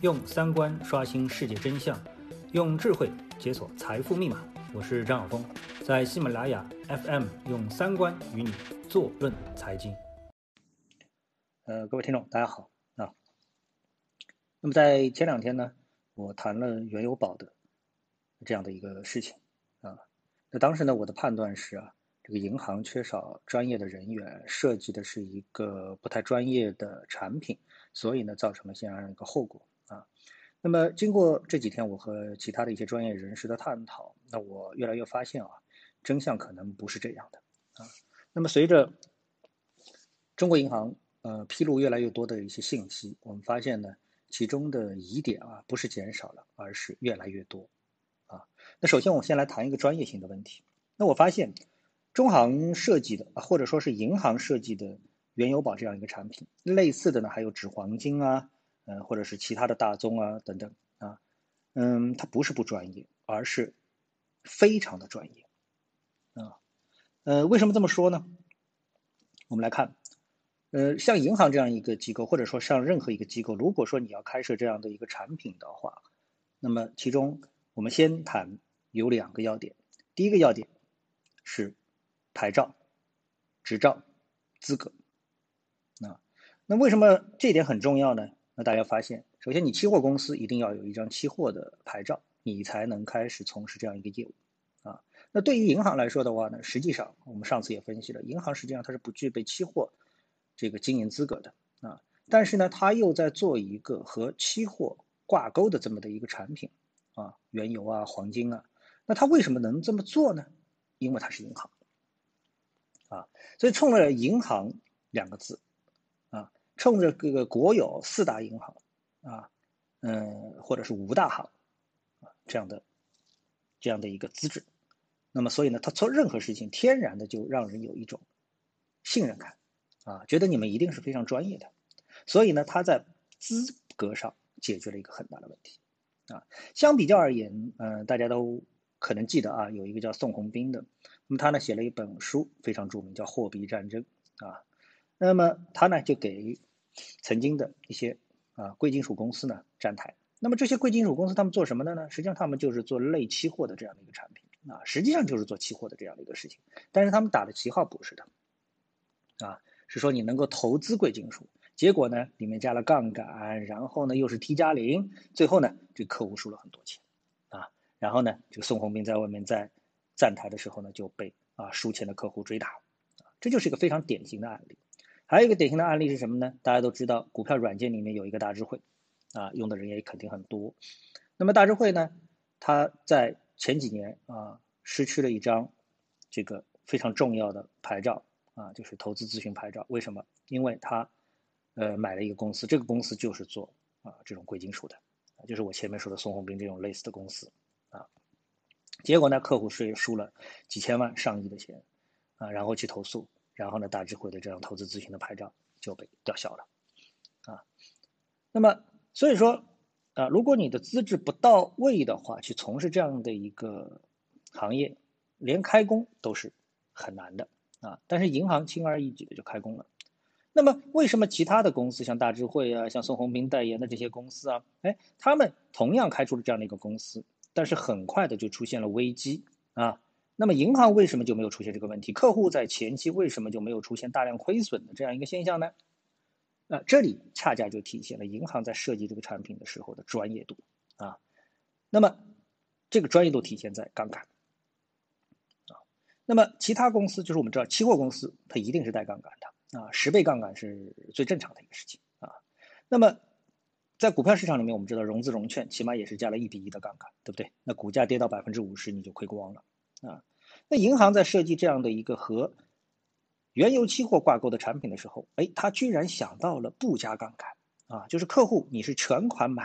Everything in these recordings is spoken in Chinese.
用三观刷新世界真相，用智慧解锁财富密码。我是张晓峰，在喜马拉雅 FM 用三观与你坐论财经。呃，各位听众，大家好啊。那么在前两天呢，我谈了原油宝的这样的一个事情啊。那当时呢，我的判断是啊。这个银行缺少专业的人员，设计的是一个不太专业的产品，所以呢，造成了这样一个后果啊。那么，经过这几天我和其他的一些专业人士的探讨，那我越来越发现啊，真相可能不是这样的啊。那么，随着中国银行呃披露越来越多的一些信息，我们发现呢，其中的疑点啊，不是减少了，而是越来越多啊。那首先，我先来谈一个专业性的问题。那我发现。中行设计的啊，或者说是银行设计的原油宝这样一个产品，类似的呢还有纸黄金啊，嗯，或者是其他的大宗啊等等啊，嗯，它不是不专业，而是非常的专业啊，呃，为什么这么说呢？我们来看，呃，像银行这样一个机构，或者说像任何一个机构，如果说你要开设这样的一个产品的话，那么其中我们先谈有两个要点，第一个要点是。牌照、执照、资格，啊，那为什么这点很重要呢？那大家发现，首先你期货公司一定要有一张期货的牌照，你才能开始从事这样一个业务，啊，那对于银行来说的话呢，实际上我们上次也分析了，银行实际上它是不具备期货这个经营资格的，啊，但是呢，它又在做一个和期货挂钩的这么的一个产品，啊，原油啊、黄金啊，那它为什么能这么做呢？因为它是银行。啊，所以冲着银行两个字，冲着这个国有四大银行，啊，嗯，或者是五大行，啊，这样的这样的一个资质，那么所以呢，他做任何事情，天然的就让人有一种信任感，啊，觉得你们一定是非常专业的，所以呢，他在资格上解决了一个很大的问题，啊，相比较而言，嗯，大家都可能记得啊，有一个叫宋鸿兵的。那么他呢写了一本书，非常著名，叫《货币战争》啊。那么他呢就给曾经的一些啊贵金属公司呢站台。那么这些贵金属公司他们做什么的呢？实际上他们就是做类期货的这样的一个产品啊，实际上就是做期货的这样的一个事情。但是他们打的旗号不是的啊，是说你能够投资贵金属，结果呢里面加了杠杆，然后呢又是 T 加零，最后呢这个客户输了很多钱啊。然后呢这个宋鸿兵在外面在。站台的时候呢，就被啊输钱的客户追打，啊，这就是一个非常典型的案例。还有一个典型的案例是什么呢？大家都知道，股票软件里面有一个大智慧，啊，用的人也肯定很多。那么大智慧呢，它在前几年啊失去了一张这个非常重要的牌照，啊，就是投资咨询牌照。为什么？因为它呃买了一个公司，这个公司就是做啊这种贵金属的，就是我前面说的宋鸿兵这种类似的公司啊。结果呢，客户是输了几千万、上亿的钱，啊，然后去投诉，然后呢，大智慧的这样投资咨询的牌照就被吊销了，啊，那么所以说，啊，如果你的资质不到位的话，去从事这样的一个行业，连开工都是很难的，啊，但是银行轻而易举的就开工了。那么为什么其他的公司，像大智慧啊，像宋鸿兵代言的这些公司啊，哎，他们同样开出了这样的一个公司？但是很快的就出现了危机啊，那么银行为什么就没有出现这个问题？客户在前期为什么就没有出现大量亏损的这样一个现象呢？那这里恰恰就体现了银行在设计这个产品的时候的专业度啊。那么这个专业度体现在杠杆啊。那么其他公司就是我们知道期货公司它一定是带杠杆的啊，十倍杠杆是最正常的一个事情啊。那么在股票市场里面，我们知道融资融券起码也是加了一比一的杠杆，对不对？那股价跌到百分之五十，你就亏光了啊。那银行在设计这样的一个和原油期货挂钩的产品的时候，哎，他居然想到了不加杠杆啊，就是客户你是全款买，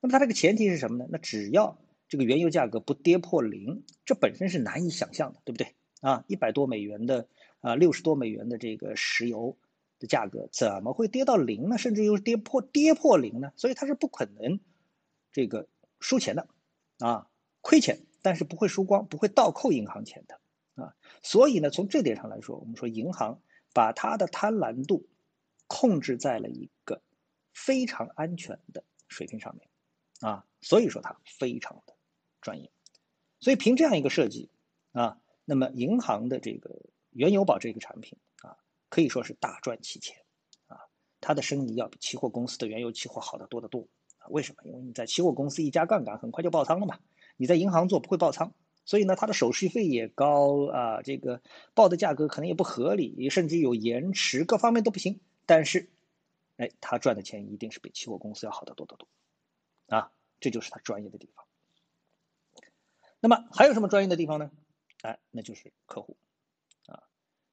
那么它这个前提是什么呢？那只要这个原油价格不跌破零，这本身是难以想象的，对不对？啊，一百多美元的啊，六十多美元的这个石油。的价格怎么会跌到零呢？甚至又跌破跌破零呢？所以它是不可能这个输钱的啊，亏钱，但是不会输光，不会倒扣银行钱的啊。所以呢，从这点上来说，我们说银行把它的贪婪度控制在了一个非常安全的水平上面啊，所以说它非常的专业。所以凭这样一个设计啊，那么银行的这个原油宝这个产品啊，可以说是大赚其钱啊，它的生意要比期货公司的原油期货好得多得多。为什么？因为你在期货公司一加杠杆，很快就爆仓了嘛。你在银行做不会爆仓，所以呢，它的手续费也高啊，这个报的价格可能也不合理，甚至有延迟，各方面都不行。但是，哎，他赚的钱一定是比期货公司要好得多得多啊，这就是他专业的地方。那么还有什么专业的地方呢？哎，那就是客户啊，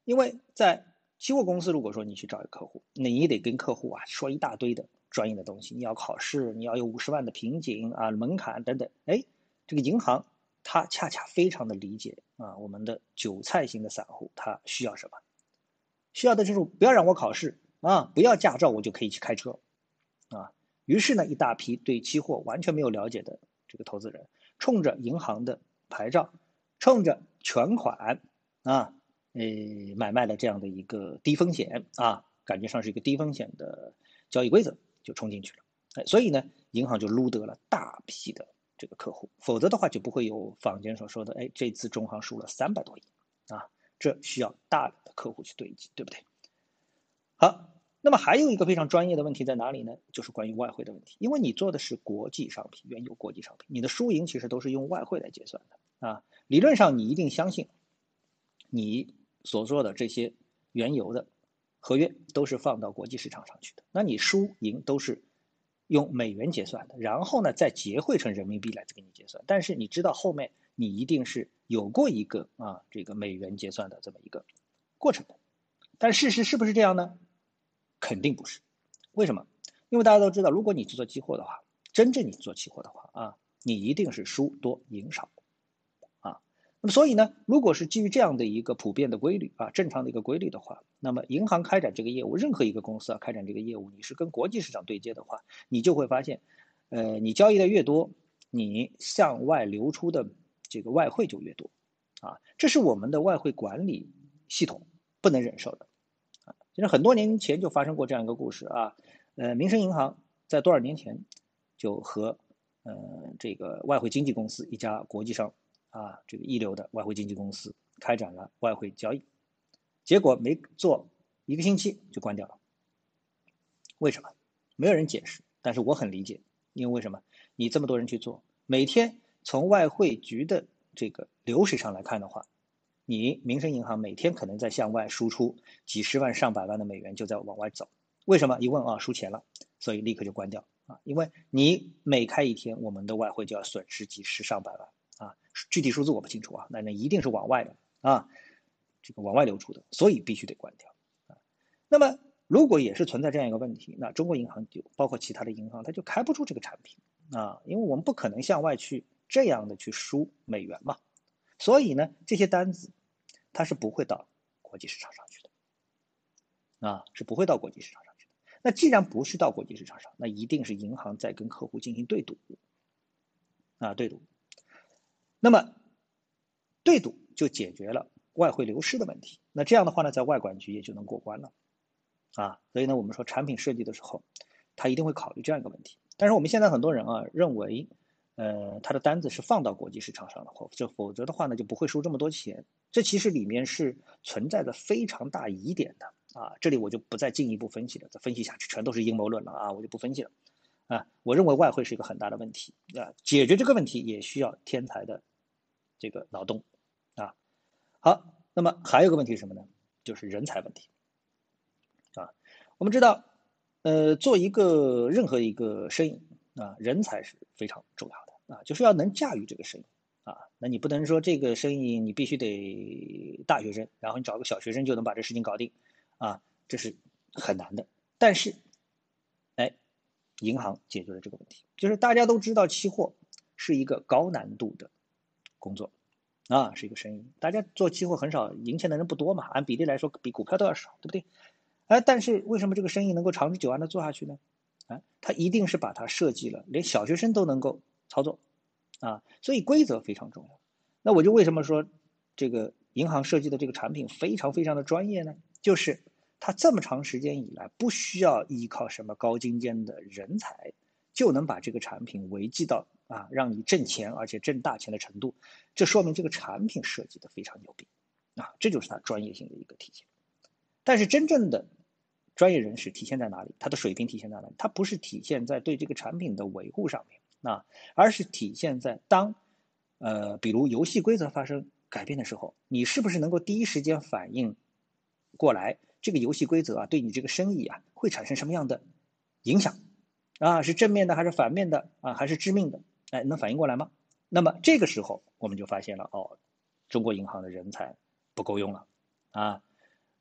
因为在期货公司，如果说你去找一个客户，那你得跟客户啊说一大堆的专业的东西，你要考试，你要有五十万的瓶颈啊门槛等等，哎。这个银行，它恰恰非常的理解啊，我们的韭菜型的散户他需要什么？需要的就是不要让我考试啊，不要驾照我就可以去开车啊。于是呢，一大批对期货完全没有了解的这个投资人，冲着银行的牌照，冲着全款啊，呃，买卖的这样的一个低风险啊，感觉上是一个低风险的交易规则，就冲进去了。哎，所以呢，银行就撸得了大批的。这个客户，否则的话就不会有坊间所说的，哎，这次中行输了三百多亿，啊，这需要大量的客户去堆积，对不对？好，那么还有一个非常专业的问题在哪里呢？就是关于外汇的问题，因为你做的是国际商品，原有国际商品，你的输赢其实都是用外汇来结算的啊。理论上你一定相信，你所做的这些原油的合约都是放到国际市场上去的，那你输赢都是。用美元结算的，然后呢再结汇成人民币来给你结算。但是你知道后面你一定是有过一个啊这个美元结算的这么一个过程的。但事实是不是这样呢？肯定不是。为什么？因为大家都知道，如果你去做期货的话，真正你做期货的话啊，你一定是输多赢少。那么所以呢，如果是基于这样的一个普遍的规律啊，正常的一个规律的话，那么银行开展这个业务，任何一个公司啊开展这个业务，你是跟国际市场对接的话，你就会发现，呃，你交易的越多，你向外流出的这个外汇就越多，啊，这是我们的外汇管理系统不能忍受的，啊，其实很多年前就发生过这样一个故事啊，呃，民生银行在多少年前就和呃这个外汇经纪公司一家国际上。啊，这个一流的外汇经纪公司开展了外汇交易，结果没做一个星期就关掉了。为什么？没有人解释，但是我很理解，因为为什么？你这么多人去做，每天从外汇局的这个流水上来看的话，你民生银行每天可能在向外输出几十万、上百万的美元就在往外走。为什么？一问啊，输钱了，所以立刻就关掉啊，因为你每开一天，我们的外汇就要损失几十上百万。具体数字我不清楚啊，那那一定是往外的啊，这个往外流出的，所以必须得关掉啊。那么如果也是存在这样一个问题，那中国银行就包括其他的银行，它就开不出这个产品啊，因为我们不可能向外去这样的去输美元嘛，所以呢，这些单子它是不会到国际市场上去的啊，是不会到国际市场上去的。那既然不是到国际市场上，那一定是银行在跟客户进行对赌啊，对赌。那么，对赌就解决了外汇流失的问题。那这样的话呢，在外管局也就能过关了，啊，所以呢，我们说产品设计的时候，他一定会考虑这样一个问题。但是我们现在很多人啊，认为，呃，他的单子是放到国际市场上的或，就否则的话呢，就不会输这么多钱。这其实里面是存在着非常大疑点的啊。这里我就不再进一步分析了，再分析下去全都是阴谋论了啊，我就不分析了。啊，我认为外汇是一个很大的问题啊，解决这个问题也需要天才的。这个脑洞，啊，好，那么还有个问题是什么呢？就是人才问题，啊，我们知道，呃，做一个任何一个生意啊，人才是非常重要的啊，就是要能驾驭这个生意啊，那你不能说这个生意你必须得大学生，然后你找个小学生就能把这事情搞定啊，这是很难的。但是，哎，银行解决了这个问题，就是大家都知道期货是一个高难度的。工作，啊，是一个生意。大家做期货很少赢钱的人不多嘛，按比例来说比股票都要少，对不对？哎，但是为什么这个生意能够长治久安的做下去呢？啊，他一定是把它设计了，连小学生都能够操作，啊，所以规则非常重要。那我就为什么说这个银行设计的这个产品非常非常的专业呢？就是它这么长时间以来不需要依靠什么高精尖的人才就能把这个产品维系到啊让你挣钱而且挣大钱的程度，这说明这个产品设计的非常牛逼啊，这就是它专业性的一个体现。但是真正的专业人士体现在哪里？他的水平体现在哪里？他不是体现在对这个产品的维护上面啊，而是体现在当呃比如游戏规则发生改变的时候，你是不是能够第一时间反应过来？这个游戏规则啊，对你这个生意啊会产生什么样的影响？啊，是正面的还是反面的啊？还是致命的？哎，能反应过来吗？那么这个时候我们就发现了哦，中国银行的人才不够用了啊。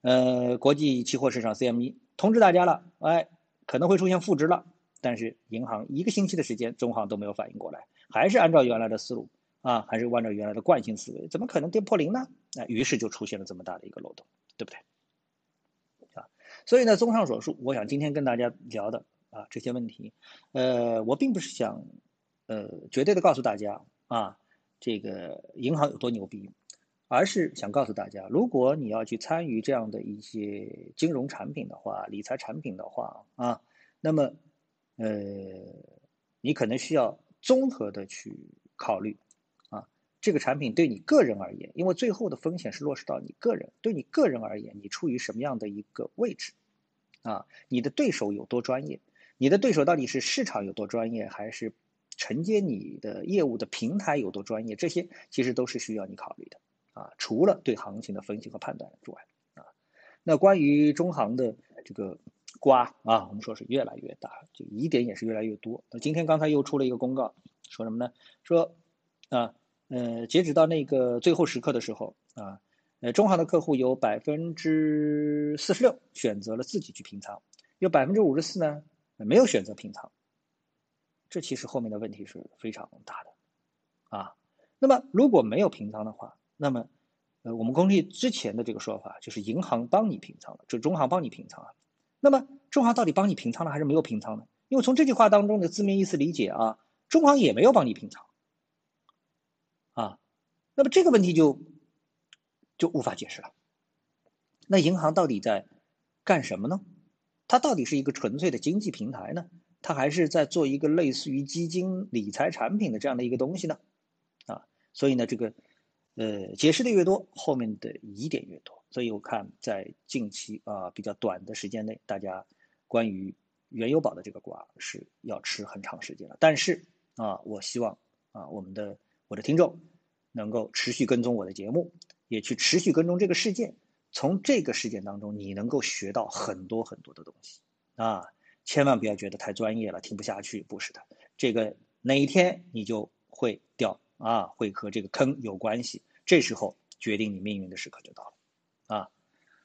呃，国际期货市场 CME 通知大家了，哎，可能会出现负值了，但是银行一个星期的时间，中行都没有反应过来，还是按照原来的思路啊，还是按照原来的惯性思维，怎么可能跌破零呢？那于是就出现了这么大的一个漏洞，对不对？啊，所以呢，综上所述，我想今天跟大家聊的啊这些问题，呃，我并不是想呃绝对的告诉大家啊，这个银行有多牛逼。而是想告诉大家，如果你要去参与这样的一些金融产品的话，理财产品的话啊，那么，呃，你可能需要综合的去考虑，啊，这个产品对你个人而言，因为最后的风险是落实到你个人，对你个人而言，你处于什么样的一个位置，啊，你的对手有多专业，你的对手到底是市场有多专业，还是承接你的业务的平台有多专业，这些其实都是需要你考虑的。啊，除了对行情的分析和判断之外，啊，那关于中行的这个瓜啊，我们说是越来越大，就疑点也是越来越多。那今天刚才又出了一个公告，说什么呢？说啊，呃，截止到那个最后时刻的时候啊，呃，中行的客户有百分之四十六选择了自己去平仓，有百分之五十四呢没有选择平仓。这其实后面的问题是非常大的啊。那么如果没有平仓的话，那么，呃，我们公历之前的这个说法就是银行帮你平仓了，就中行帮你平仓了。那么中行到底帮你平仓了还是没有平仓呢？因为从这句话当中的字面意思理解啊，中行也没有帮你平仓，啊，那么这个问题就就无法解释了。那银行到底在干什么呢？它到底是一个纯粹的经济平台呢？它还是在做一个类似于基金理财产品的这样的一个东西呢？啊，所以呢，这个。呃，解释的越多，后面的疑点越多，所以我看在近期啊比较短的时间内，大家关于原油宝的这个瓜是要吃很长时间了。但是啊，我希望啊我们的我的听众能够持续跟踪我的节目，也去持续跟踪这个事件，从这个事件当中你能够学到很多很多的东西啊，千万不要觉得太专业了听不下去，不是的，这个哪一天你就会掉。啊，会和这个坑有关系，这时候决定你命运的时刻就到了，啊，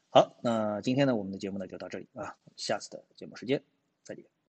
好，那今天呢，我们的节目呢就到这里啊，下次的节目时间再见。